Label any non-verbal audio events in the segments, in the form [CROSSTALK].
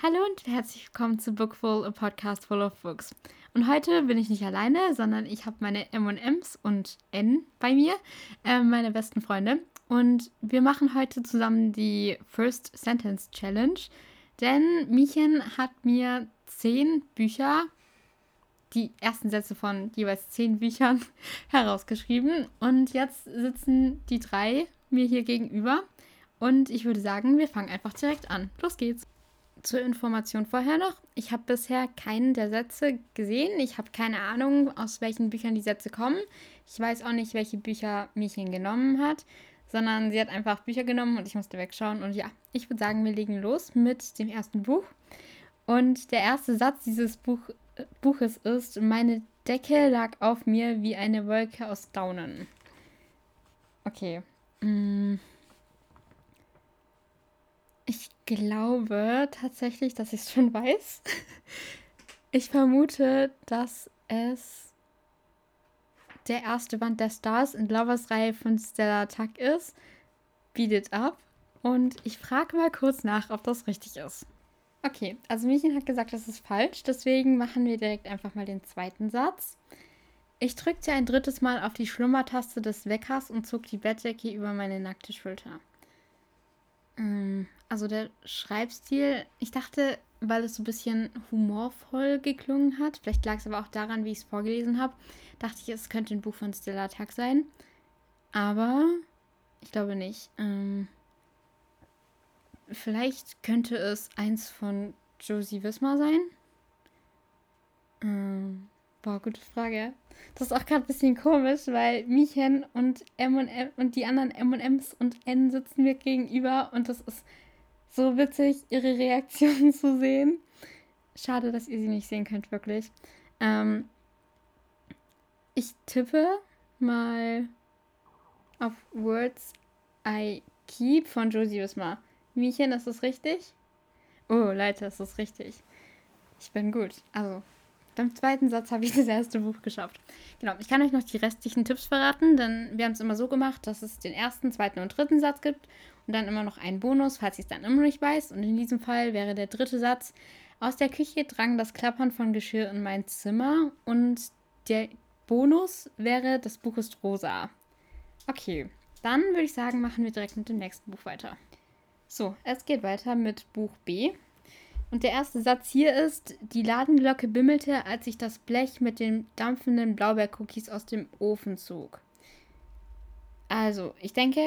Hallo und herzlich willkommen zu Bookful, a Podcast full of books. Und heute bin ich nicht alleine, sondern ich habe meine M&Ms und N bei mir, äh, meine besten Freunde. Und wir machen heute zusammen die First Sentence Challenge, denn Miechen hat mir zehn Bücher, die ersten Sätze von jeweils zehn Büchern [LAUGHS] herausgeschrieben. Und jetzt sitzen die drei mir hier gegenüber. Und ich würde sagen, wir fangen einfach direkt an. Los geht's zur Information vorher noch. Ich habe bisher keinen der Sätze gesehen. Ich habe keine Ahnung, aus welchen Büchern die Sätze kommen. Ich weiß auch nicht, welche Bücher Mädchen genommen hat, sondern sie hat einfach Bücher genommen und ich musste wegschauen. Und ja, ich würde sagen, wir legen los mit dem ersten Buch. Und der erste Satz dieses Buch, Buches ist: Meine Decke lag auf mir wie eine Wolke aus Daunen. Okay. Mmh. Ich glaube tatsächlich, dass ich es schon [LAUGHS] weiß. Ich vermute, dass es der erste Band der Stars in Lovers Reihe von Stella Tuck ist. Beat It Up. Und ich frage mal kurz nach, ob das richtig ist. Okay, also Mädchen hat gesagt, das ist falsch. Deswegen machen wir direkt einfach mal den zweiten Satz. Ich drückte ein drittes Mal auf die Schlummertaste des Weckers und zog die Bettdecke über meine nackte Schulter. Ähm, also der Schreibstil, ich dachte, weil es so ein bisschen humorvoll geklungen hat, vielleicht lag es aber auch daran, wie ich es vorgelesen habe, dachte ich, es könnte ein Buch von Stella Tuck sein. Aber ich glaube nicht. Ähm, vielleicht könnte es eins von Josie Wismar sein. Ähm, boah, gute Frage. Das ist auch gerade ein bisschen komisch, weil Miechen und M und M und die anderen M&Ms und N sitzen mir gegenüber und das ist so witzig, ihre Reaktion [LAUGHS] zu sehen. Schade, dass ihr sie nicht sehen könnt, wirklich. Ähm, ich tippe mal auf Words I Keep von Josie Wismar. Miechen, ist das richtig? Oh, Leute, ist das richtig. Ich bin gut. Also, beim zweiten Satz habe ich das erste Buch geschafft. Genau, ich kann euch noch die restlichen Tipps verraten, denn wir haben es immer so gemacht, dass es den ersten, zweiten und dritten Satz gibt und dann immer noch einen Bonus, falls ich es dann immer nicht weiß. Und in diesem Fall wäre der dritte Satz: Aus der Küche drang das Klappern von Geschirr in mein Zimmer und der Bonus wäre: Das Buch ist rosa. Okay, dann würde ich sagen, machen wir direkt mit dem nächsten Buch weiter. So, es geht weiter mit Buch B. Und der erste Satz hier ist, die Ladenglocke bimmelte, als ich das Blech mit den dampfenden Blaubeercookies aus dem Ofen zog. Also, ich denke,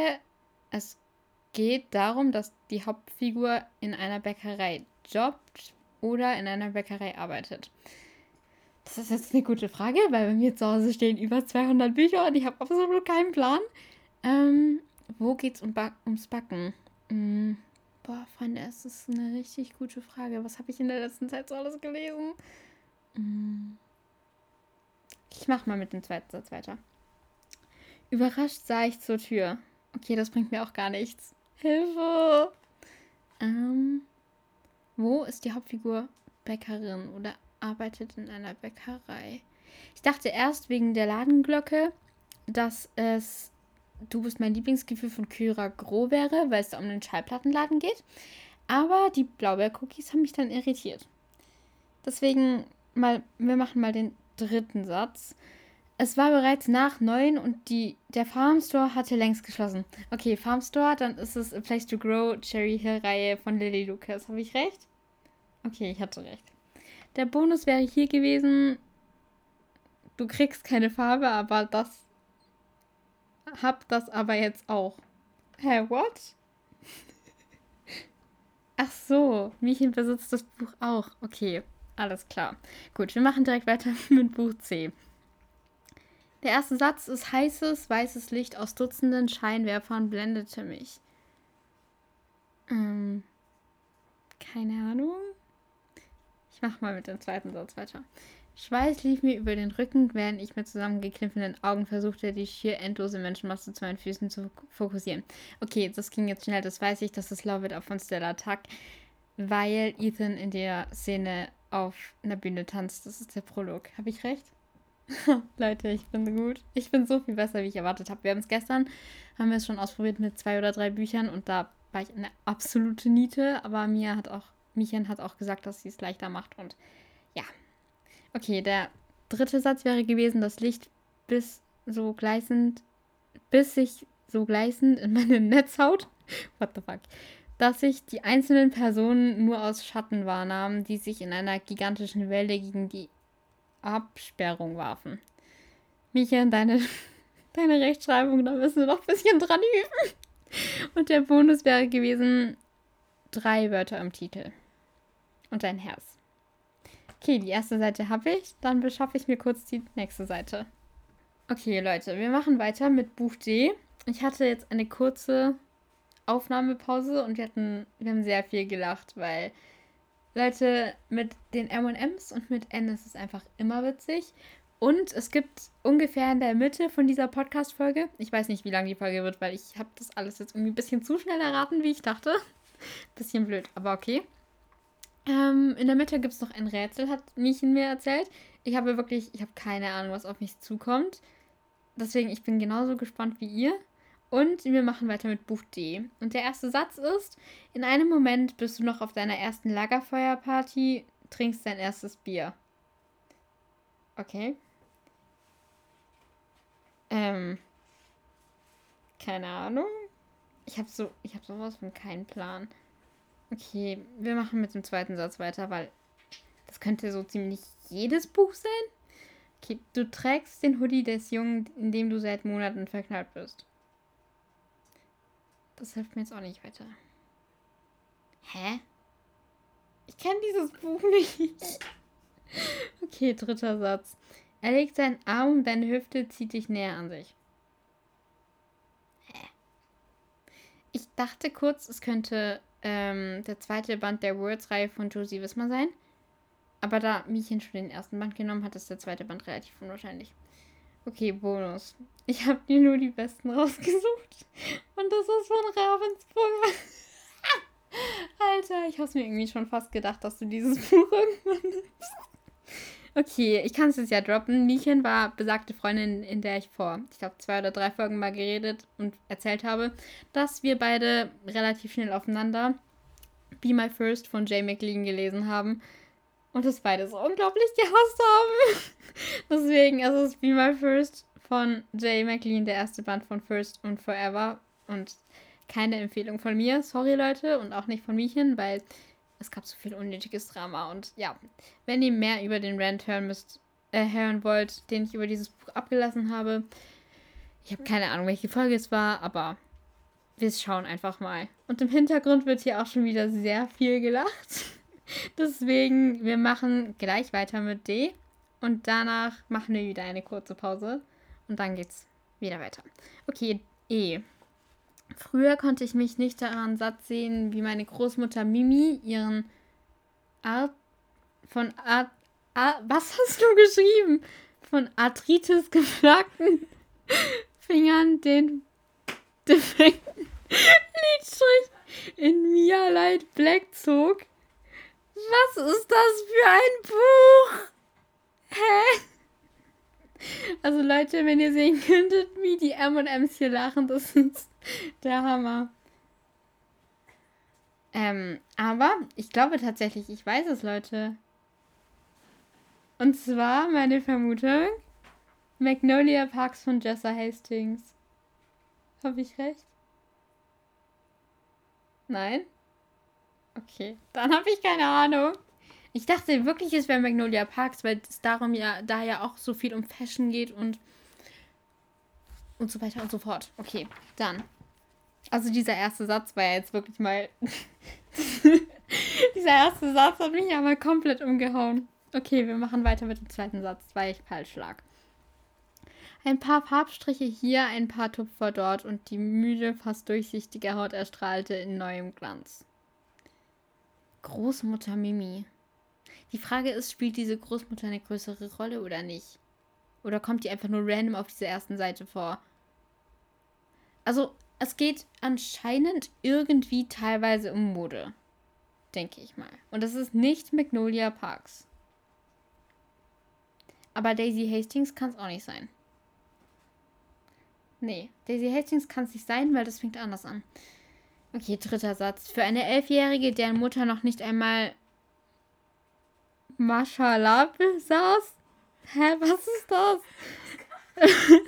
es geht darum, dass die Hauptfigur in einer Bäckerei jobbt oder in einer Bäckerei arbeitet. Das ist jetzt eine gute Frage, weil bei mir zu Hause stehen über 200 Bücher und ich habe absolut keinen Plan. Ähm, wo geht's um ba ums Backen? Hm. Boah, Freunde, es ist eine richtig gute Frage. Was habe ich in der letzten Zeit so alles gelesen? Hm. Ich mache mal mit dem zweiten Satz weiter. Überrascht sah ich zur Tür. Okay, das bringt mir auch gar nichts. Hilfe! Ähm, wo ist die Hauptfigur Bäckerin oder arbeitet in einer Bäckerei? Ich dachte erst wegen der Ladenglocke, dass es Du bist mein Lieblingsgefühl von Kyra Gro wäre, weil es da um den Schallplattenladen geht. Aber die Blaubeer-Cookies haben mich dann irritiert. Deswegen mal, wir machen mal den dritten Satz. Es war bereits nach neun und die, der Farmstore hatte längst geschlossen. Okay, Farmstore, dann ist es A Place to Grow, Cherry Hill Reihe von Lily Lucas. Habe ich recht? Okay, ich hatte recht. Der Bonus wäre hier gewesen. Du kriegst keine Farbe, aber das hab das aber jetzt auch. Hä, what? Ach so, Miechen besitzt das Buch auch. Okay, alles klar. Gut, wir machen direkt weiter [LAUGHS] mit Buch C. Der erste Satz ist heißes, weißes Licht aus Dutzenden Scheinwerfern blendete mich. Ähm, keine Ahnung. Ich mach mal mit dem zweiten Satz weiter. Schweiß lief mir über den Rücken, während ich mit zusammengekniffenen Augen versuchte, die schier endlose Menschenmasse zu meinen Füßen zu fokussieren. Okay, das ging jetzt schnell, das weiß ich, das ist Love It von Stella Tuck. weil Ethan in der Szene auf einer Bühne tanzt. Das ist der Prolog. Habe ich recht? [LAUGHS] Leute, ich bin gut. Ich bin so viel besser, wie ich erwartet habe. Wir haben es gestern, haben wir es schon ausprobiert mit zwei oder drei Büchern und da war ich eine absolute Niete, aber Mia hat auch, Michen hat auch gesagt, dass sie es leichter macht und. Okay, der dritte Satz wäre gewesen, das Licht bis so gleißend, bis sich so gleißend in meine [LAUGHS] Netzhaut, what the fuck, dass sich die einzelnen Personen nur aus Schatten wahrnahmen, die sich in einer gigantischen Welle gegen die Absperrung warfen. Michael, deine, [LAUGHS] deine Rechtschreibung, da müssen wir noch ein bisschen dran üben. Und der Bonus wäre gewesen, drei Wörter im Titel. Und ein Herz. Okay, die erste Seite habe ich. Dann beschaffe ich mir kurz die nächste Seite. Okay, Leute, wir machen weiter mit Buch D. Ich hatte jetzt eine kurze Aufnahmepause und wir hatten, wir haben sehr viel gelacht, weil Leute, mit den MMs und mit N ist es einfach immer witzig. Und es gibt ungefähr in der Mitte von dieser Podcast-Folge, ich weiß nicht, wie lang die Folge wird, weil ich habe das alles jetzt irgendwie ein bisschen zu schnell erraten, wie ich dachte. [LAUGHS] bisschen blöd, aber okay. Ähm, in der Mitte gibt es noch ein Rätsel, hat Miechen mir erzählt. Ich habe wirklich, ich habe keine Ahnung, was auf mich zukommt. Deswegen, ich bin genauso gespannt wie ihr. Und wir machen weiter mit Buch D. Und der erste Satz ist: In einem Moment bist du noch auf deiner ersten Lagerfeuerparty, trinkst dein erstes Bier. Okay. Ähm. Keine Ahnung. Ich habe so, ich habe sowas von keinen Plan. Okay, wir machen mit dem zweiten Satz weiter, weil das könnte so ziemlich jedes Buch sein. Okay, du trägst den Hoodie des Jungen, in dem du seit Monaten verknallt bist. Das hilft mir jetzt auch nicht weiter. Hä? Ich kenne dieses Buch nicht. [LAUGHS] okay, dritter Satz. Er legt seinen Arm um deine Hüfte, zieht dich näher an sich. Hä? Ich dachte kurz, es könnte ähm, der zweite Band der Words-Reihe von Josie Wismar sein. Aber da Miechen schon den ersten Band genommen hat, ist der zweite Band relativ unwahrscheinlich. Okay, Bonus. Ich habe dir nur die besten rausgesucht. Und das ist von Ravensburger. [LAUGHS] Alter, ich habe mir irgendwie schon fast gedacht, dass du dieses Buch irgendwann nimmst. Okay, ich kann es jetzt ja droppen. Miechen war besagte Freundin, in der ich vor, ich glaube, zwei oder drei Folgen mal geredet und erzählt habe, dass wir beide relativ schnell aufeinander Be My First von Jay McLean gelesen haben und es beide so unglaublich gehasst haben. [LAUGHS] Deswegen ist es Be My First von Jay McLean, der erste Band von First und Forever. Und keine Empfehlung von mir, sorry Leute, und auch nicht von Miechen, weil es gab so viel unnötiges Drama. Und ja, wenn ihr mehr über den Rant hören müsst, äh, hören wollt, den ich über dieses Buch abgelassen habe, ich habe keine Ahnung, welche Folge es war, aber wir schauen einfach mal. Und im Hintergrund wird hier auch schon wieder sehr viel gelacht. [LAUGHS] Deswegen, wir machen gleich weiter mit D und danach machen wir wieder eine kurze Pause und dann geht's wieder weiter. Okay, E. Früher konnte ich mich nicht daran satt sehen, wie meine Großmutter Mimi ihren Art von Art, was hast du geschrieben? Von Arthritis geplagten [LAUGHS] Fingern den [LAUGHS] defekten Lidstrich in Mia Light Black zog was ist das für ein Buch? Hä? [LAUGHS] Also Leute, wenn ihr sehen könntet, wie die M&M's hier lachen, das ist der Hammer. Ähm, aber ich glaube tatsächlich, ich weiß es, Leute. Und zwar meine Vermutung: Magnolia Parks von Jessa Hastings. Habe ich recht? Nein? Okay, dann habe ich keine Ahnung. Ich dachte wirklich, es wäre Magnolia Parks, weil es darum ja, da ja auch so viel um Fashion geht und und so weiter und so fort. Okay, dann. Also dieser erste Satz war ja jetzt wirklich mal. [LAUGHS] dieser erste Satz hat mich ja mal komplett umgehauen. Okay, wir machen weiter mit dem zweiten Satz, weil ich falsch lag. Ein paar Farbstriche hier, ein paar Tupfer dort und die müde, fast durchsichtige Haut erstrahlte in neuem Glanz. Großmutter Mimi. Die Frage ist, spielt diese Großmutter eine größere Rolle oder nicht? Oder kommt die einfach nur random auf dieser ersten Seite vor? Also, es geht anscheinend irgendwie teilweise um Mode. Denke ich mal. Und das ist nicht Magnolia Parks. Aber Daisy Hastings kann es auch nicht sein. Nee, Daisy Hastings kann es nicht sein, weil das fängt anders an. Okay, dritter Satz. Für eine Elfjährige, deren Mutter noch nicht einmal Mashallah besaß. Hä, was ist das? [LAUGHS]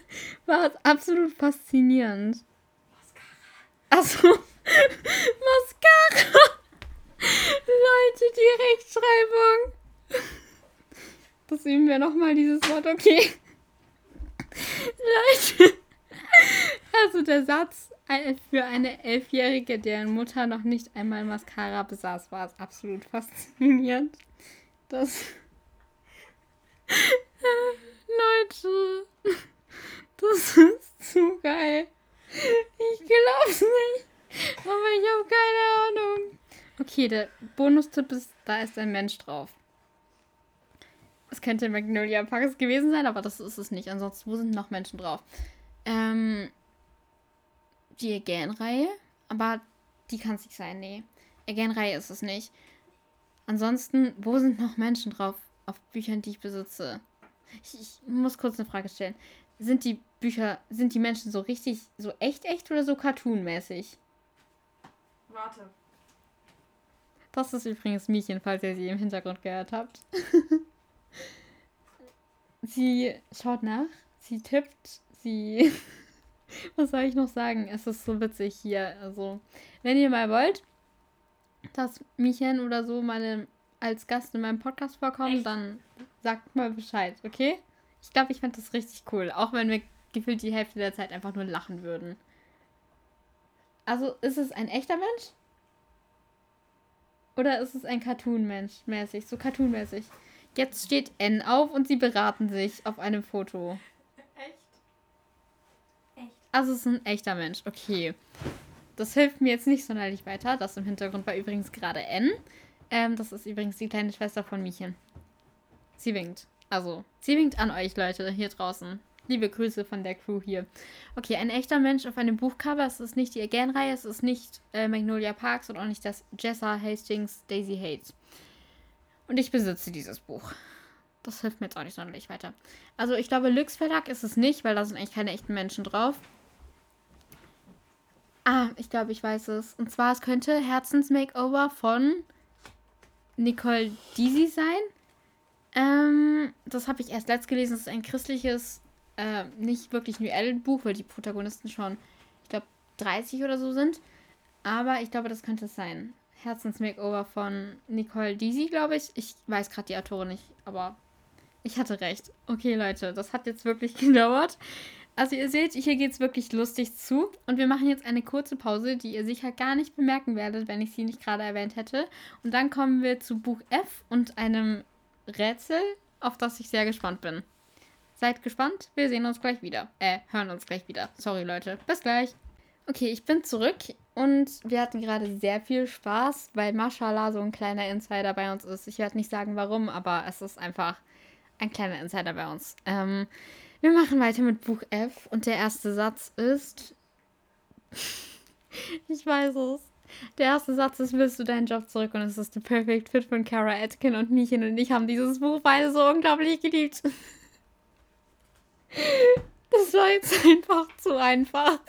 War absolut faszinierend. Achso, [LAUGHS] Mascara. Leute, die Rechtschreibung. Das üben wir nochmal, dieses Wort, okay. Leute. Also der Satz für eine Elfjährige, deren Mutter noch nicht einmal Mascara besaß, war es absolut faszinierend. Das. [LAUGHS] Leute. Das ist zu geil. Ich glaub's nicht. Aber ich habe keine Ahnung. Okay, der Bonustipp ist, da ist ein Mensch drauf. Es könnte Magnolia Parks gewesen sein, aber das ist es nicht. Ansonsten, wo sind noch Menschen drauf? Ähm, die Again-Reihe, aber die kann es nicht sein, nee. Again-Reihe ist es nicht. Ansonsten, wo sind noch Menschen drauf auf Büchern, die ich besitze? Ich, ich muss kurz eine Frage stellen. Sind die Bücher, sind die Menschen so richtig, so echt, echt oder so cartoonmäßig? Warte. Das ist übrigens Miechen, falls ihr sie im Hintergrund gehört habt. [LAUGHS] sie schaut nach, sie tippt, sie. [LAUGHS] Was soll ich noch sagen? Es ist so witzig hier. Also, wenn ihr mal wollt, dass Miechen oder so mal als Gast in meinem Podcast vorkommen, Echt? dann sagt mal Bescheid, okay? Ich glaube, ich fände das richtig cool. Auch wenn wir gefühlt die Hälfte der Zeit einfach nur lachen würden. Also, ist es ein echter Mensch? Oder ist es ein Cartoon-Mensch mäßig? So Cartoon-mäßig. Jetzt steht N auf und sie beraten sich auf einem Foto. Echt? Echt? Also es ist ein echter Mensch. Okay. Das hilft mir jetzt nicht sonderlich weiter. Das im Hintergrund war übrigens gerade N. Ähm, das ist übrigens die kleine Schwester von Miechen. Sie winkt. Also, sie winkt an euch, Leute, hier draußen. Liebe Grüße von der Crew hier. Okay, ein echter Mensch auf einem Buchcover. Es ist nicht die Again-Reihe, es ist nicht äh, Magnolia Parks und auch nicht das Jessa Hastings Daisy Hates. Und ich besitze dieses Buch. Das hilft mir jetzt auch nicht sonderlich weiter. Also ich glaube, Lux Verlag ist es nicht, weil da sind eigentlich keine echten Menschen drauf. Ah, ich glaube, ich weiß es. Und zwar, es könnte Herzensmakeover von Nicole Deasy sein. Ähm, das habe ich erst letzt gelesen. Das ist ein christliches äh, nicht wirklich ein Buch, weil die Protagonisten schon, ich glaube, 30 oder so sind. Aber ich glaube, das könnte es sein. Herzensmakeover von Nicole Deasy, glaube ich. Ich weiß gerade die Autorin nicht, aber ich hatte recht. Okay, Leute, das hat jetzt wirklich [LAUGHS] gedauert. Also ihr seht, hier geht es wirklich lustig zu. Und wir machen jetzt eine kurze Pause, die ihr sicher gar nicht bemerken werdet, wenn ich sie nicht gerade erwähnt hätte. Und dann kommen wir zu Buch F und einem Rätsel, auf das ich sehr gespannt bin. Seid gespannt, wir sehen uns gleich wieder. Äh, hören uns gleich wieder. Sorry, Leute. Bis gleich. Okay, ich bin zurück und wir hatten gerade sehr viel Spaß, weil Mashallah so ein kleiner Insider bei uns ist. Ich werde nicht sagen warum, aber es ist einfach ein kleiner Insider bei uns. Ähm, wir machen weiter mit Buch F und der erste Satz ist. [LAUGHS] ich weiß es. Der erste Satz ist, willst du deinen Job zurück? Und es ist The Perfect Fit von Kara Atkin und Michin und ich haben dieses Buch beide so unglaublich geliebt. [LAUGHS] Das war jetzt einfach zu einfach.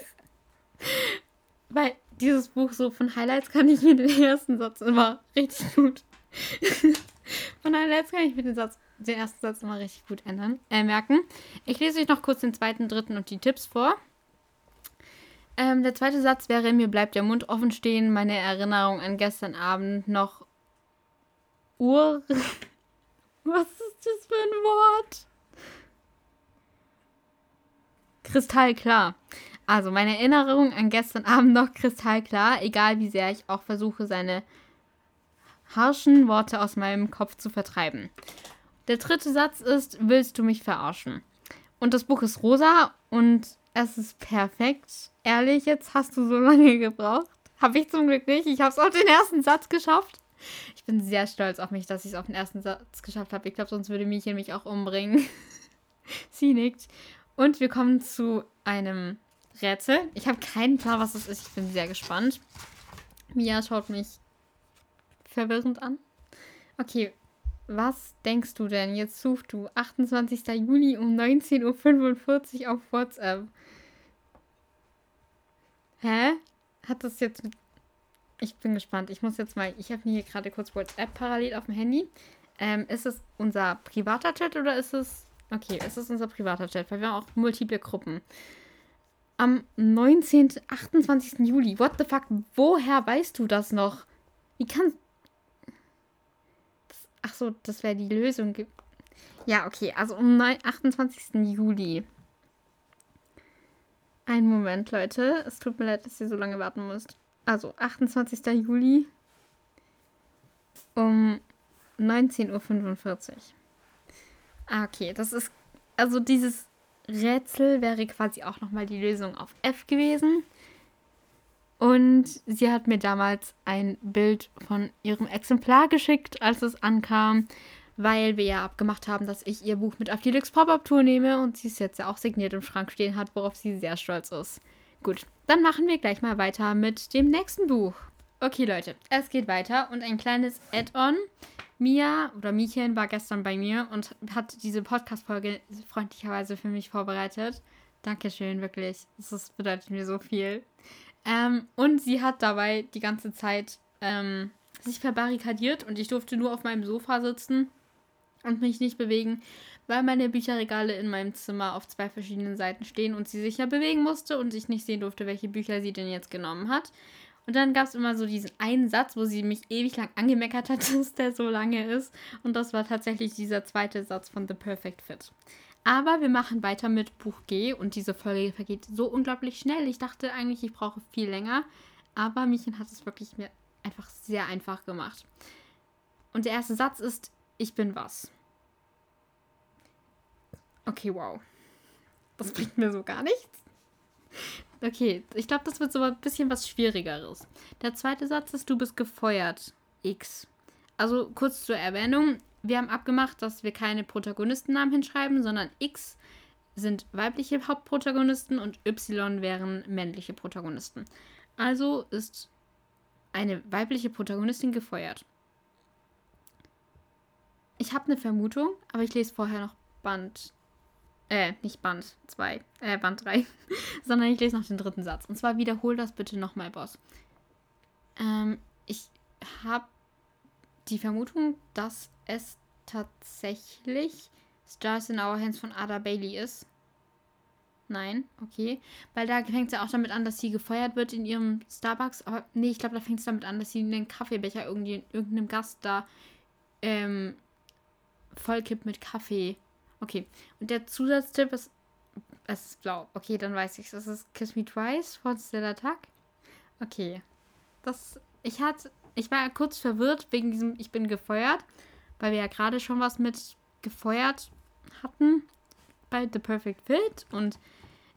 Weil dieses Buch so von Highlights kann ich mir den ersten Satz immer richtig gut. [LAUGHS] von Highlights kann ich mir den Satz, den ersten Satz immer richtig gut ändern, äh, merken. Ich lese euch noch kurz den zweiten, dritten und die Tipps vor. Ähm, der zweite Satz wäre, mir bleibt der Mund offen stehen, meine Erinnerung an gestern Abend noch Uhr. [LAUGHS] Was ist das für ein Wort? kristallklar. Also meine Erinnerung an gestern Abend noch kristallklar, egal wie sehr ich auch versuche, seine harschen Worte aus meinem Kopf zu vertreiben. Der dritte Satz ist, willst du mich verarschen? Und das Buch ist rosa und es ist perfekt. Ehrlich, jetzt hast du so [LAUGHS] lange gebraucht. Habe ich zum Glück nicht. Ich habe es auf den ersten Satz geschafft. Ich bin sehr stolz auf mich, dass ich es auf den ersten Satz geschafft habe. Ich glaube, sonst würde Miechen mich auch umbringen. [LAUGHS] Sie nickt. Und wir kommen zu einem Rätsel. Ich habe keinen Plan, was das ist. Ich bin sehr gespannt. Mia schaut mich verwirrend an. Okay, was denkst du denn? Jetzt suchst du 28. Juli um 19.45 Uhr auf WhatsApp. Hä? Hat das jetzt. Ich bin gespannt. Ich muss jetzt mal. Ich habe mir hier gerade kurz WhatsApp parallel auf dem Handy. Ähm, ist es unser privater Chat oder ist es. Okay, ist es unser privater Chat, weil wir haben auch multiple Gruppen. Am 19. 28. Juli. What the fuck? Woher weißt du das noch? Wie kannst. Ach so, das wäre die Lösung. Ja, okay. Also um 28. Juli. Ein Moment, Leute. Es tut mir leid, dass ihr so lange warten müsst. Also 28. Juli um 19.45 Uhr. Ah, okay. Das ist. Also dieses Rätsel wäre quasi auch nochmal die Lösung auf F gewesen. Und sie hat mir damals ein Bild von ihrem Exemplar geschickt, als es ankam, weil wir ja abgemacht haben, dass ich ihr Buch mit auf die Lux Pop-Up Tour nehme und sie es jetzt ja auch signiert im Schrank stehen hat, worauf sie sehr stolz ist. Gut, dann machen wir gleich mal weiter mit dem nächsten Buch. Okay, Leute, es geht weiter und ein kleines Add-on. Mia oder Miechen war gestern bei mir und hat diese Podcast-Folge freundlicherweise für mich vorbereitet. Dankeschön, wirklich. Das bedeutet mir so viel. Ähm, und sie hat dabei die ganze Zeit ähm, sich verbarrikadiert und ich durfte nur auf meinem Sofa sitzen und mich nicht bewegen, weil meine Bücherregale in meinem Zimmer auf zwei verschiedenen Seiten stehen und sie sich ja bewegen musste und ich nicht sehen durfte, welche Bücher sie denn jetzt genommen hat. Und dann gab es immer so diesen einen Satz, wo sie mich ewig lang angemeckert hat, [LAUGHS] dass der so lange ist. Und das war tatsächlich dieser zweite Satz von The Perfect Fit. Aber wir machen weiter mit Buch G und diese Folge vergeht so unglaublich schnell. Ich dachte eigentlich, ich brauche viel länger, aber Miechen hat es wirklich mir einfach sehr einfach gemacht. Und der erste Satz ist, ich bin was. Okay, wow. Das bringt mir so gar nichts. Okay, ich glaube, das wird so ein bisschen was Schwierigeres. Der zweite Satz ist, du bist gefeuert. X. Also kurz zur Erwähnung, wir haben abgemacht, dass wir keine Protagonistennamen hinschreiben, sondern X sind weibliche Hauptprotagonisten und Y wären männliche Protagonisten. Also ist eine weibliche Protagonistin gefeuert. Ich habe eine Vermutung, aber ich lese vorher noch Band. Äh, nicht Band 2, äh, Band 3, [LAUGHS] sondern ich lese noch den dritten Satz. Und zwar wiederhol das bitte nochmal, Boss. Ähm, ich habe die Vermutung, dass es tatsächlich Stars in Our Hands von Ada Bailey ist. Nein, okay. Weil da fängt es ja auch damit an, dass sie gefeuert wird in ihrem Starbucks. Aber nee, ich glaube, da fängt es damit an, dass sie den Kaffeebecher irgendwie irgendeinem Gast da ähm, vollkippt mit Kaffee. Okay. Und der Zusatztipp ist. Es ist blau. Okay, dann weiß ich es. Das ist Kiss Me Twice von Stella Tuck. Okay. Das. Ich hatte ich war kurz verwirrt wegen diesem Ich bin gefeuert, weil wir ja gerade schon was mit gefeuert hatten bei The Perfect Fit und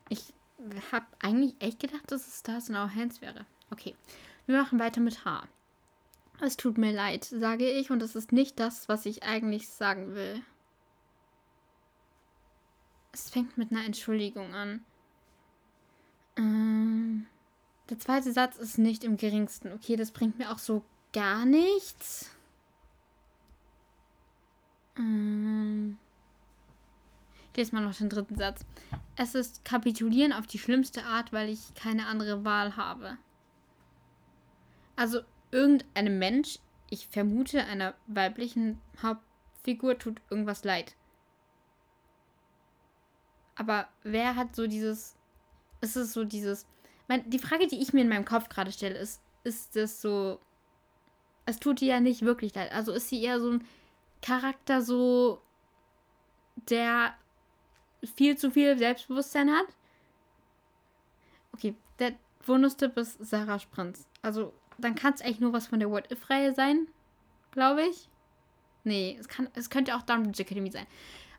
ich habe eigentlich echt gedacht, dass es Stars in Our Hands wäre. Okay, wir machen weiter mit H. Es tut mir leid, sage ich, und es ist nicht das, was ich eigentlich sagen will. Es fängt mit einer Entschuldigung an. Ähm. Der zweite Satz ist nicht im geringsten. Okay, das bringt mir auch so gar nichts. Ich lese mal noch den dritten Satz. Es ist kapitulieren auf die schlimmste Art, weil ich keine andere Wahl habe. Also irgendeinem Mensch, ich vermute einer weiblichen Hauptfigur, tut irgendwas leid. Aber wer hat so dieses. Ist es so dieses mein, die Frage, die ich mir in meinem Kopf gerade stelle, ist, ist das so. Es tut ihr ja nicht wirklich leid. Also ist sie eher so ein Charakter, so. der viel zu viel Selbstbewusstsein hat? Okay, der Bonustipp ist Sarah Sprintz. Also, dann kann es eigentlich nur was von der What-If-Reihe sein, glaube ich. Nee, es, kann, es könnte auch Dumbledore Academy sein.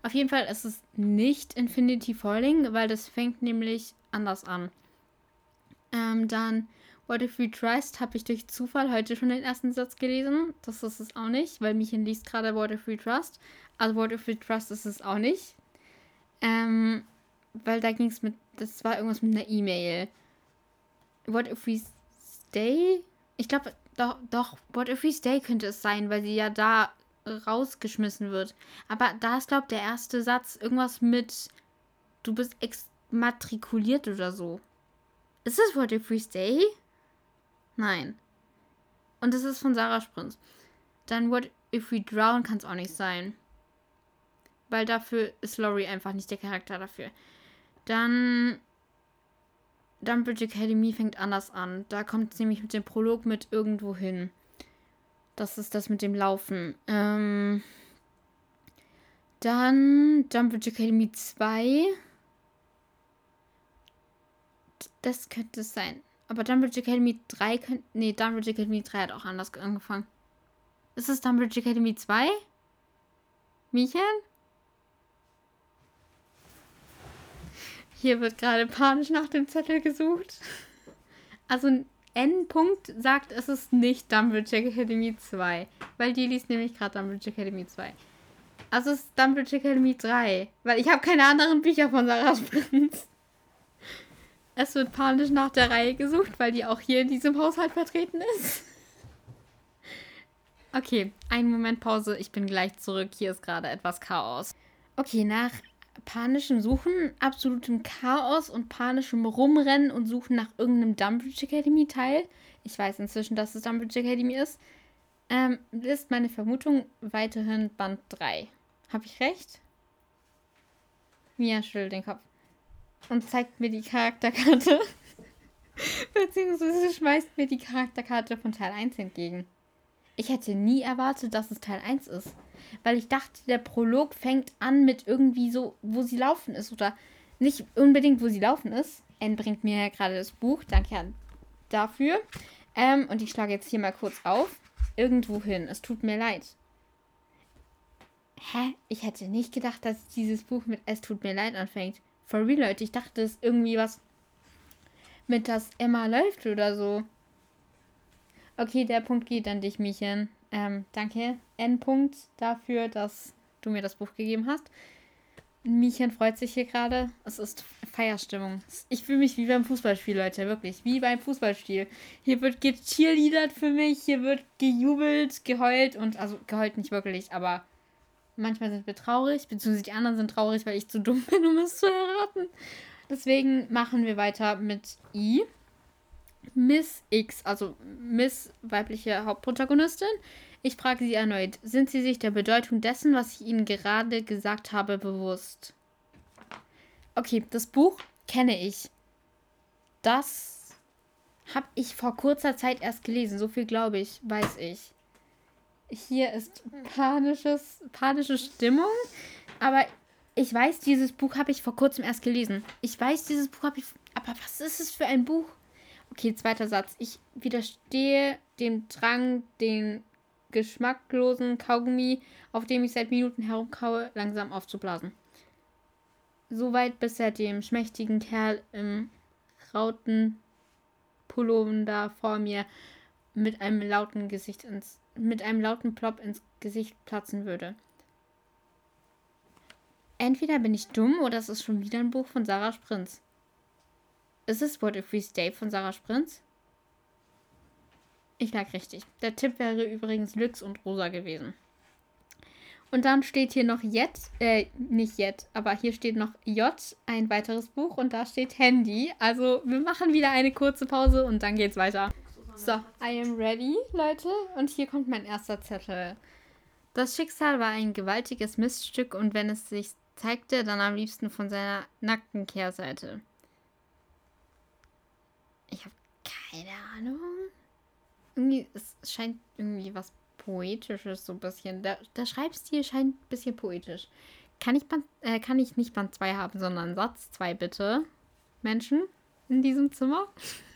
Auf jeden Fall ist es nicht Infinity Falling, weil das fängt nämlich anders an. Ähm, dann What If We Trust habe ich durch Zufall heute schon den ersten Satz gelesen. Das ist es auch nicht, weil Michin liest gerade What If We Trust. Also What If We Trust ist es auch nicht. Ähm, weil da ging es mit, das war irgendwas mit einer E-Mail. What If We Stay? Ich glaube, doch, doch, What If We Stay könnte es sein, weil sie ja da rausgeschmissen wird. Aber da ist, glaube ich, der erste Satz irgendwas mit, du bist exmatrikuliert oder so. Ist das What If We Stay? Nein. Und das ist von Sarah Sprins. Dann What If We Drown kann es auch nicht sein. Weil dafür ist Laurie einfach nicht der Charakter dafür. Dann Dumbridge Academy fängt anders an. Da kommt es nämlich mit dem Prolog mit irgendwo hin. Das ist das mit dem Laufen. Ähm, dann Dumbridge Academy 2. Das könnte es sein. Aber Dumbridge Academy 3 könnte. Nee, Dumbridge Academy 3 hat auch anders angefangen. Ist es Dumbridge Academy 2? Michael? Hier wird gerade panisch nach dem Zettel gesucht. Also N. -Punkt sagt, es ist nicht Dumbridge Academy 2. Weil die liest nämlich gerade Dumbridge Academy 2. Also es ist Dumbridge Academy 3. Weil ich habe keine anderen Bücher von Sarah Sprint. Es wird panisch nach der Reihe gesucht, weil die auch hier in diesem Haushalt vertreten ist. Okay, einen Moment Pause. Ich bin gleich zurück. Hier ist gerade etwas Chaos. Okay, nach panischem Suchen, absolutem Chaos und panischem Rumrennen und Suchen nach irgendeinem Dumbridge Academy Teil. Ich weiß inzwischen, dass es Dumbridge Academy ist. Ähm, ist meine Vermutung weiterhin Band 3. Habe ich recht? Mia schüttelt den Kopf und zeigt mir die Charakterkarte. [LAUGHS] Beziehungsweise schmeißt mir die Charakterkarte von Teil 1 entgegen. Ich hätte nie erwartet, dass es Teil 1 ist weil ich dachte, der Prolog fängt an mit irgendwie so, wo sie laufen ist oder nicht unbedingt, wo sie laufen ist. N bringt mir ja gerade das Buch, danke dafür. Ähm, und ich schlage jetzt hier mal kurz auf. Irgendwo hin. Es tut mir leid. Hä? Ich hätte nicht gedacht, dass dieses Buch mit Es tut mir leid anfängt. For real, Leute. Ich dachte, es ist irgendwie was mit das Emma läuft oder so. Okay, der Punkt geht an dich, Miechen. Ähm, danke, N-Punkt, dafür, dass du mir das Buch gegeben hast. Miechen freut sich hier gerade. Es ist Feierstimmung. Ich fühle mich wie beim Fußballspiel, Leute. Wirklich. Wie beim Fußballspiel. Hier wird gecheerleadert für mich. Hier wird gejubelt, geheult. Und also geheult nicht wirklich, aber manchmal sind wir traurig. Beziehungsweise die anderen sind traurig, weil ich zu dumm bin, um es zu erraten. Deswegen machen wir weiter mit I. Miss X, also Miss weibliche Hauptprotagonistin. Ich frage Sie erneut, sind Sie sich der Bedeutung dessen, was ich Ihnen gerade gesagt habe, bewusst? Okay, das Buch kenne ich. Das habe ich vor kurzer Zeit erst gelesen. So viel glaube ich, weiß ich. Hier ist panisches, panische Stimmung. Aber ich weiß, dieses Buch habe ich vor kurzem erst gelesen. Ich weiß, dieses Buch habe ich. Aber was ist es für ein Buch? Okay, zweiter Satz. Ich widerstehe dem Drang, den geschmacklosen Kaugummi, auf dem ich seit Minuten herumkaue, langsam aufzublasen. Soweit, bis er dem schmächtigen Kerl im Rautenpullover da vor mir mit einem lauten Gesicht ins, mit einem lauten Plop ins Gesicht platzen würde. Entweder bin ich dumm oder es ist schon wieder ein Buch von Sarah Sprintz. Ist es What If We Stay von Sarah Sprintz? Ich lag richtig. Der Tipp wäre übrigens Lux und Rosa gewesen. Und dann steht hier noch Jet, äh, nicht Jet, aber hier steht noch J, ein weiteres Buch und da steht Handy. Also wir machen wieder eine kurze Pause und dann geht's weiter. So, I am ready, Leute. Und hier kommt mein erster Zettel. Das Schicksal war ein gewaltiges Miststück und wenn es sich zeigte, dann am liebsten von seiner nackten Kehrseite. Ich habe keine Ahnung. Irgendwie, es scheint irgendwie was Poetisches, so ein bisschen. Der, der Schreibstil scheint ein bisschen poetisch. Kann ich, Band, äh, kann ich nicht Band 2 haben, sondern Satz 2 bitte? Menschen in diesem Zimmer? [LAUGHS]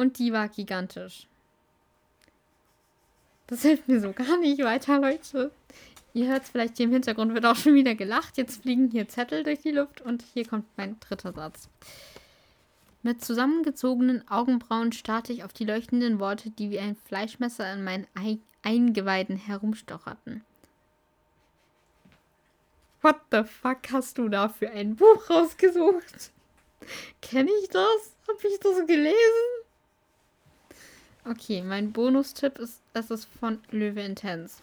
Und die war gigantisch. Das hilft mir so gar nicht weiter, Leute. Ihr hört es vielleicht hier im Hintergrund, wird auch schon wieder gelacht. Jetzt fliegen hier Zettel durch die Luft und hier kommt mein dritter Satz. Mit zusammengezogenen Augenbrauen starrte ich auf die leuchtenden Worte, die wie ein Fleischmesser in meinen Eingeweiden herumstocherten. What the fuck hast du da für ein Buch rausgesucht? Kenne ich das? Hab ich das gelesen? Okay, mein Bonustipp ist, es ist von Löwe Intense.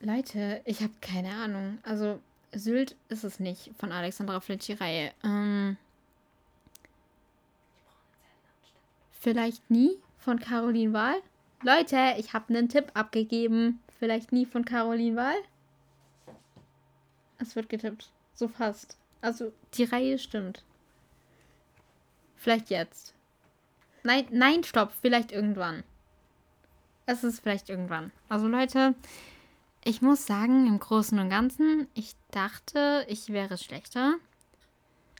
Leute, ich habe keine Ahnung. Also, Sylt ist es nicht von Alexandra Reihe. Ähm, vielleicht nie von Caroline Wahl? Leute, ich habe einen Tipp abgegeben. Vielleicht nie von Caroline Wahl? Es wird getippt. So fast. Also, die Reihe stimmt. Vielleicht jetzt. Nein, nein, stopp. Vielleicht irgendwann. Es ist vielleicht irgendwann. Also, Leute, ich muss sagen, im Großen und Ganzen, ich dachte, ich wäre schlechter.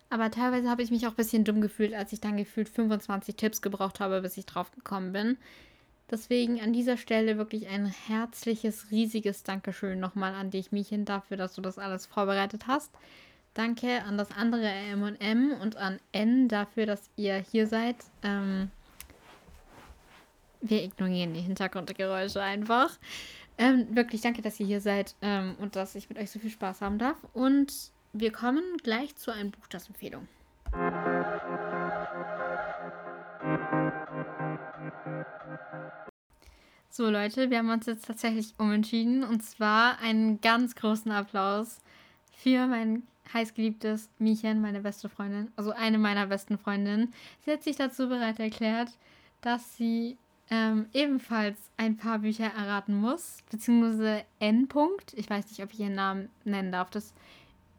Aber teilweise habe ich mich auch ein bisschen dumm gefühlt, als ich dann gefühlt 25 Tipps gebraucht habe, bis ich drauf gekommen bin. Deswegen an dieser Stelle wirklich ein herzliches, riesiges Dankeschön nochmal an dich, Miechen, dafür, dass du das alles vorbereitet hast. Danke an das andere M&M und an N dafür, dass ihr hier seid. Ähm, wir ignorieren die Hintergrundgeräusche einfach. Ähm, wirklich danke, dass ihr hier seid ähm, und dass ich mit euch so viel Spaß haben darf. Und wir kommen gleich zu einem Buchstabenempfehlung. So Leute, wir haben uns jetzt tatsächlich umentschieden und zwar einen ganz großen Applaus für mein heißgeliebtes Miechen, meine beste Freundin, also eine meiner besten Freundinnen. Sie hat sich dazu bereit erklärt, dass sie ähm, ebenfalls ein paar Bücher erraten muss, beziehungsweise N. -Punkt. Ich weiß nicht, ob ich ihren Namen nennen darf. Das,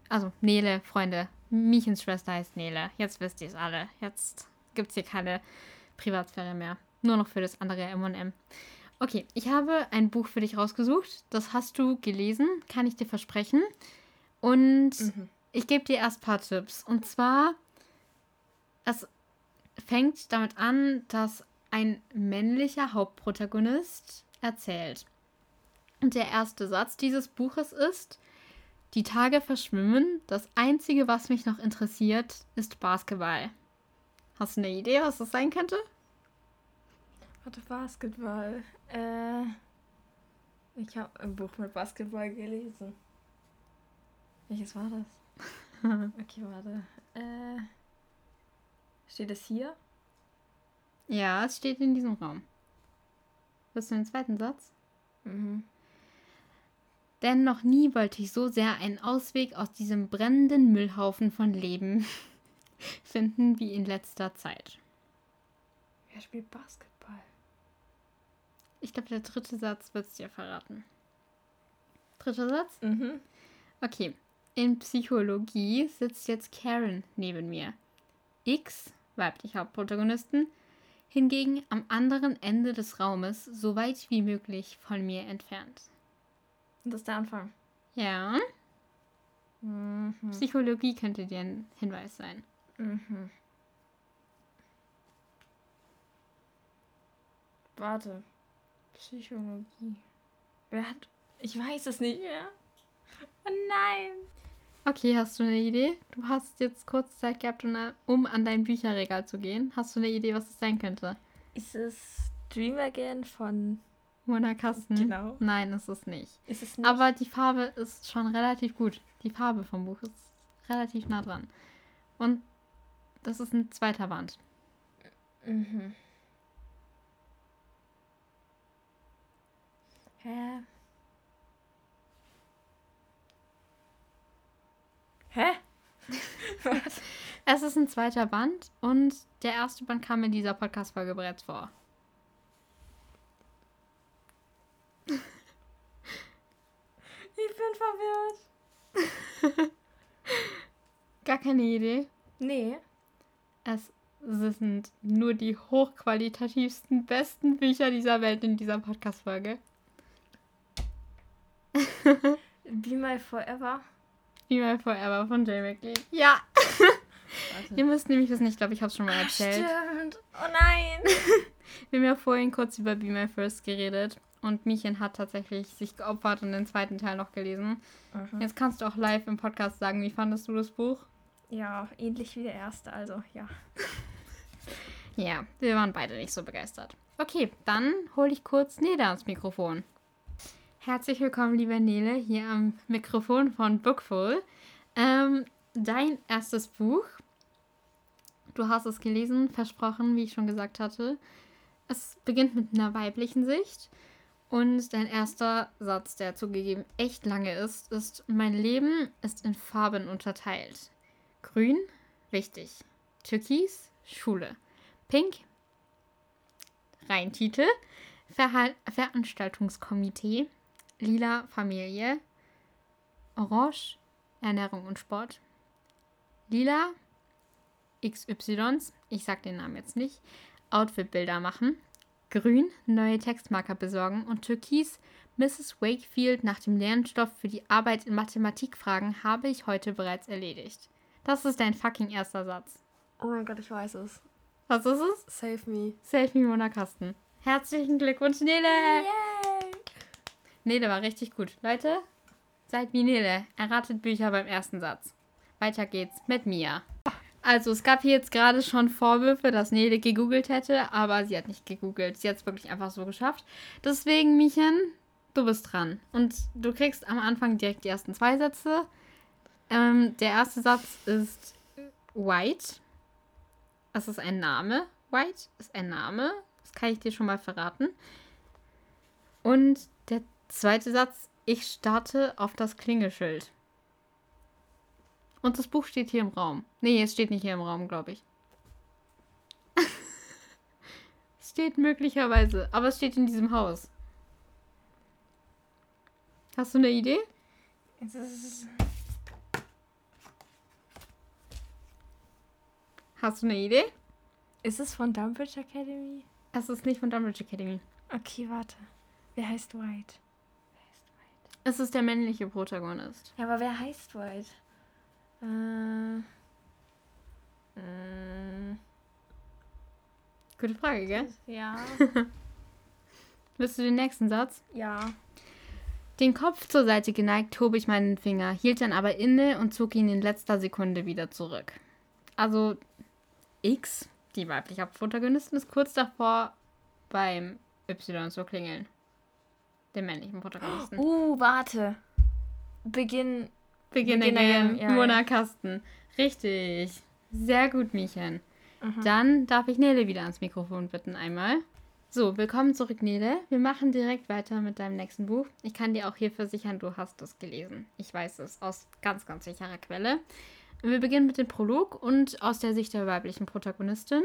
also Nele, Freunde. Miechens Schwester heißt Nele. Jetzt wisst ihr es alle. Jetzt gibt es hier keine Privatsphäre mehr. Nur noch für das andere M&M. Okay, ich habe ein Buch für dich rausgesucht. Das hast du gelesen, kann ich dir versprechen. Und mhm. Ich gebe dir erst ein paar Tipps. Und zwar, es fängt damit an, dass ein männlicher Hauptprotagonist erzählt. Und der erste Satz dieses Buches ist, die Tage verschwimmen, das Einzige, was mich noch interessiert, ist Basketball. Hast du eine Idee, was das sein könnte? Warte, Basketball. Äh, ich habe ein Buch mit Basketball gelesen. Welches war das? [LAUGHS] okay, warte. Äh, steht es hier? Ja, es steht in diesem Raum. Willst du den zweiten Satz? Mhm. Denn noch nie wollte ich so sehr einen Ausweg aus diesem brennenden Müllhaufen von Leben [LAUGHS] finden wie in letzter Zeit. Wer spielt Basketball? Ich glaube, der dritte Satz wird es dir verraten. Dritter Satz? Mhm. Okay. In Psychologie sitzt jetzt Karen neben mir. X, weiblich Hauptprotagonisten, hingegen am anderen Ende des Raumes so weit wie möglich von mir entfernt. Das ist der Anfang. Ja. Mhm. Psychologie könnte dir ein Hinweis sein. Mhm. Warte. Psychologie. Wer hat. Ich weiß es nicht mehr. Oh nein. Okay, hast du eine Idee? Du hast jetzt kurz Zeit gehabt, um an dein Bücherregal zu gehen. Hast du eine Idee, was es sein könnte? Ist es Dream Again von Mona Kasten? Genau. Nein, ist es nicht. Ist es nicht? Aber die Farbe ist schon relativ gut. Die Farbe vom Buch ist relativ nah dran. Und das ist ein zweiter Band. Mhm. Hä? Hä? Was? [LAUGHS] Es ist ein zweiter Band und der erste Band kam in dieser Podcast-Folge bereits vor. Ich bin verwirrt. [LAUGHS] Gar keine Idee. Nee. Es sind nur die hochqualitativsten, besten Bücher dieser Welt in dieser Podcast-Folge. Be My Forever. Be My Forever von Jay McLean. Ja. [LAUGHS] Ihr müsst nämlich wissen, ich glaube, ich habe es schon mal erzählt. Stimmt. Oh nein. [LAUGHS] Wir haben ja vorhin kurz über Be My First geredet. Und Miechen hat tatsächlich sich geopfert und den zweiten Teil noch gelesen. Mhm. Jetzt kannst du auch live im Podcast sagen, wie fandest du das Buch? Ja, ähnlich wie der erste, also ja. ja, wir waren beide nicht so begeistert. Okay, dann hole ich kurz Nele ans Mikrofon. Herzlich willkommen, liebe Nele, hier am Mikrofon von Bookful. Ähm, dein erstes Buch Du hast es gelesen, versprochen, wie ich schon gesagt hatte. Es beginnt mit einer weiblichen Sicht. Und dein erster Satz, der zugegeben echt lange ist, ist: Mein Leben ist in Farben unterteilt. Grün, wichtig. Türkis, Schule. Pink, Reintitel. Verhal Veranstaltungskomitee. Lila, Familie. Orange, Ernährung und Sport. Lila, XYs, ich sag den Namen jetzt nicht, Outfitbilder machen. Grün, neue Textmarker besorgen. Und Türkis, Mrs. Wakefield nach dem Lernstoff für die Arbeit in Mathematik fragen, habe ich heute bereits erledigt. Das ist dein fucking erster Satz. Oh mein Gott, ich weiß es. Was ist es? Save me. Save me, Mona Kasten. Herzlichen Glückwunsch, Nele! Yay! Nele war richtig gut. Leute, seid wie Nele. Erratet Bücher beim ersten Satz. Weiter geht's mit Mia. Also, es gab hier jetzt gerade schon Vorwürfe, dass Nele gegoogelt hätte, aber sie hat nicht gegoogelt. Sie hat es wirklich einfach so geschafft. Deswegen, Miechen, du bist dran. Und du kriegst am Anfang direkt die ersten zwei Sätze. Ähm, der erste Satz ist White. Das ist ein Name. White ist ein Name. Das kann ich dir schon mal verraten. Und der zweite Satz, ich starte auf das Klingelschild. Und das Buch steht hier im Raum. Nee, es steht nicht hier im Raum, glaube ich. es [LAUGHS] steht möglicherweise, aber es steht in diesem Haus. Hast du eine Idee? Jetzt ist es. Hast du eine Idee? Ist es von Dumbridge Academy? Es ist nicht von Dumbledore Academy. Okay, warte. Wer heißt White? Es ist der männliche Protagonist. Ja, aber wer heißt White? Äh. Mm, Gute Frage, gell? ja. [LAUGHS] Willst du den nächsten Satz? ja. Den Kopf zur Seite geneigt, hob ich meinen Finger, hielt dann aber inne und zog ihn in letzter Sekunde wieder zurück. Also X, die weibliche Protagonistin, ist kurz davor, beim Y zu klingeln. Dem männlichen Protagonisten. Uh, warte. Beginn. Begin Begin again. again, ja, Mona ja. Kasten. Richtig. Sehr gut, Miechen. Mhm. Dann darf ich Nele wieder ans Mikrofon bitten einmal. So, willkommen zurück, Nele. Wir machen direkt weiter mit deinem nächsten Buch. Ich kann dir auch hier versichern, du hast es gelesen. Ich weiß es aus ganz, ganz sicherer Quelle. Wir beginnen mit dem Prolog und aus der Sicht der weiblichen Protagonistin.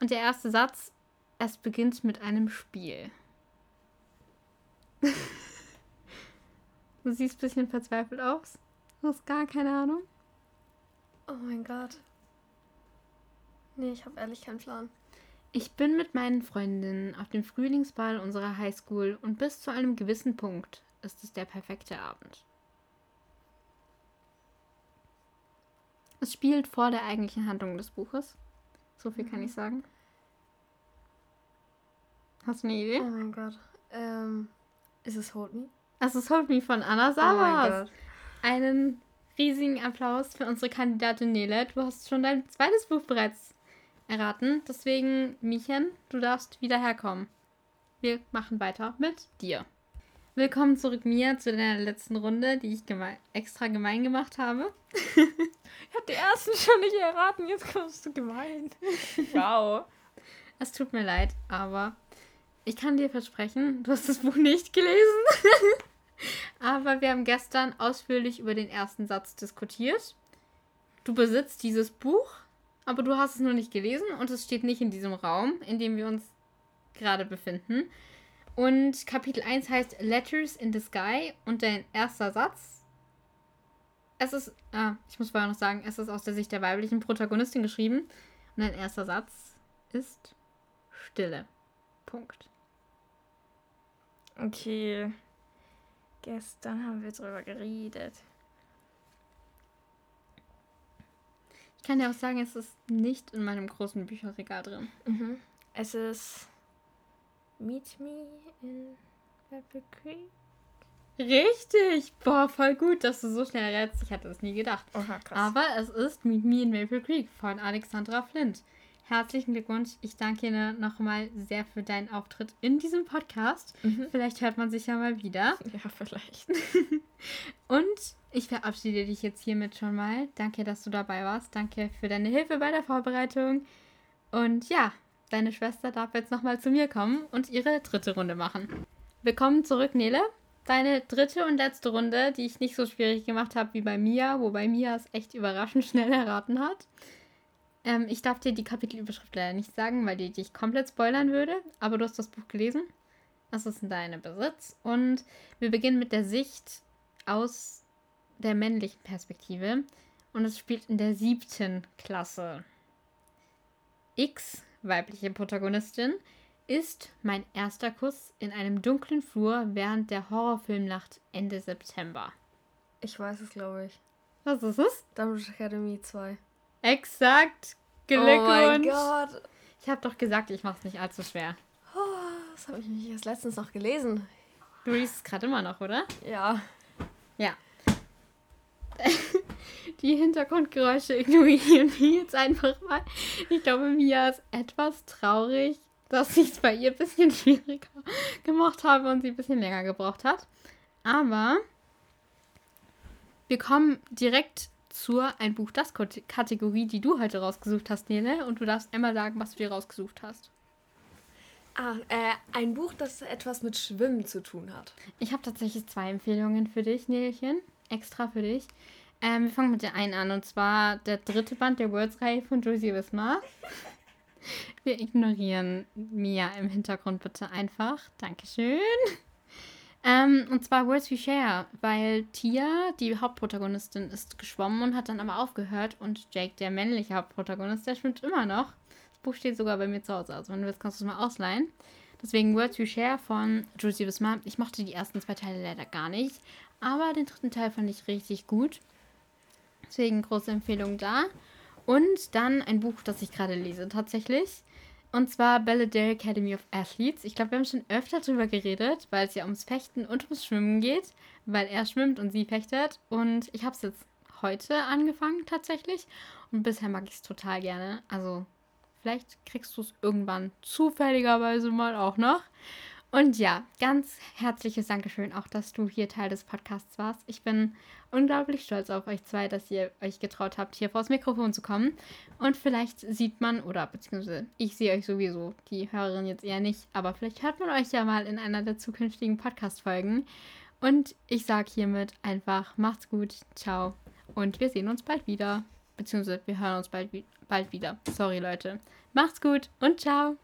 Und der erste Satz, es beginnt mit einem Spiel. [LAUGHS] du siehst ein bisschen verzweifelt aus. Du hast gar keine Ahnung. Oh mein Gott. Nee, ich habe ehrlich keinen Plan. Ich bin mit meinen Freundinnen auf dem Frühlingsball unserer Highschool und bis zu einem gewissen Punkt ist es der perfekte Abend. Es spielt vor der eigentlichen Handlung des Buches. So viel kann ich sagen. Hast du eine Idee? Oh mein Gott. Ähm, ist es Hold Me? Es ist Hold Me von Anna Oh Savas. Gott. Einen riesigen Applaus für unsere Kandidatin Nele. Du hast schon dein zweites Buch bereits erraten. Deswegen, Miechen, du darfst wieder herkommen. Wir machen weiter mit dir. Willkommen zurück, Mia, zu deiner letzten Runde, die ich geme extra gemein gemacht habe. Ich hab die ersten schon nicht erraten, jetzt kommst du gemein. [LAUGHS] Wow. Es tut mir leid, aber ich kann dir versprechen, du hast das Buch nicht gelesen. [LAUGHS] aber wir haben gestern ausführlich über den ersten Satz diskutiert. Du besitzt dieses Buch, aber du hast es nur nicht gelesen und es steht nicht in diesem Raum, in dem wir uns gerade befinden. Und Kapitel 1 heißt Letters in the Sky und dein erster Satz. Es ist, ah, ich muss vorher noch sagen, es ist aus der Sicht der weiblichen Protagonistin geschrieben. Und dein erster Satz ist Stille. Punkt. Okay. Gestern haben wir drüber geredet. Ich kann dir auch sagen, es ist nicht in meinem großen Bücherregal drin. Mhm. Es ist Meet Me in Maple Creek. Richtig! Boah, voll gut, dass du so schnell rätst. Ich hätte es nie gedacht. Oha, krass. Aber es ist Meet Me in Maple Creek von Alexandra Flint. Herzlichen Glückwunsch. Ich danke dir nochmal sehr für deinen Auftritt in diesem Podcast. Mhm. Vielleicht hört man sich ja mal wieder. Ja, vielleicht. [LAUGHS] Und Ich verabschiede dich jetzt hiermit schon mal. Danke, dass du dabei warst. Danke für deine Hilfe bei der Vorbereitung. Und ja, deine Schwester darf jetzt nochmal zu mir kommen und ihre dritte Runde machen. Willkommen zurück, Nele. Deine dritte und letzte Runde, die ich nicht so schwierig gemacht habe wie bei Mia, wobei Mia es echt überraschend schnell erraten hat. Ähm, ich darf dir die Kapitelüberschrift leider nicht sagen, weil die dich komplett spoilern würde, aber du hast das Buch gelesen. Das ist in deinem Besitz. Und wir beginnen mit der Sicht aus der männlichen Perspektive. Und es spielt in der siebten Klasse. X, weibliche Protagonistin, ist mein erster Kuss in einem dunklen Flur während der Horrorfilmnacht Ende September. Ich weiß es, glaube ich. Was ist es? Dumbledore Academy 2. Exakt. Oh mein Glückwunsch. Gott. ich habe doch gesagt, ich mache es nicht allzu schwer. Oh, das habe ich nicht erst letztens noch gelesen. Du liest es gerade immer noch, oder? Ja. Ja. [LAUGHS] Die Hintergrundgeräusche ignorieren wir jetzt einfach mal. Ich glaube, Mia ist etwas traurig, dass ich es bei ihr ein bisschen [LAUGHS] schwieriger gemacht habe und sie ein bisschen länger gebraucht hat. Aber wir kommen direkt zur Ein Buch das Kategorie, die du heute rausgesucht hast, Nele. Und du darfst einmal sagen, was du dir rausgesucht hast. Ah, äh, ein Buch, das etwas mit Schwimmen zu tun hat. Ich habe tatsächlich zwei Empfehlungen für dich, Nelchen. Extra für dich. Ähm, wir fangen mit der einen an. Und zwar der dritte Band der Words-Reihe von Josie Wismar. Wir ignorieren Mia im Hintergrund bitte einfach. Dankeschön. Ähm, und zwar Words We Share, weil Tia, die Hauptprotagonistin, ist geschwommen und hat dann aber aufgehört. Und Jake, der männliche Hauptprotagonist, der schwimmt immer noch. Das Buch steht sogar bei mir zu Hause. Also wenn du willst, kannst du es mal ausleihen. Deswegen Words We Share von Josie Wismar. Ich mochte die ersten zwei Teile leider gar nicht. Aber den dritten Teil fand ich richtig gut. Deswegen große Empfehlung da. Und dann ein Buch, das ich gerade lese tatsächlich. Und zwar Belvedere Academy of Athletes. Ich glaube, wir haben schon öfter drüber geredet, weil es ja ums Fechten und ums Schwimmen geht. Weil er schwimmt und sie fechtet. Und ich habe es jetzt heute angefangen tatsächlich. Und bisher mag ich es total gerne. Also vielleicht kriegst du es irgendwann zufälligerweise mal auch noch. Und ja, ganz herzliches Dankeschön auch, dass du hier Teil des Podcasts warst. Ich bin unglaublich stolz auf euch zwei, dass ihr euch getraut habt, hier vors Mikrofon zu kommen. Und vielleicht sieht man, oder beziehungsweise ich sehe euch sowieso, die Hörerin jetzt eher nicht, aber vielleicht hört man euch ja mal in einer der zukünftigen Podcast-Folgen. Und ich sage hiermit einfach, macht's gut, ciao. Und wir sehen uns bald wieder. Beziehungsweise wir hören uns bald, bald wieder. Sorry, Leute. Macht's gut und ciao.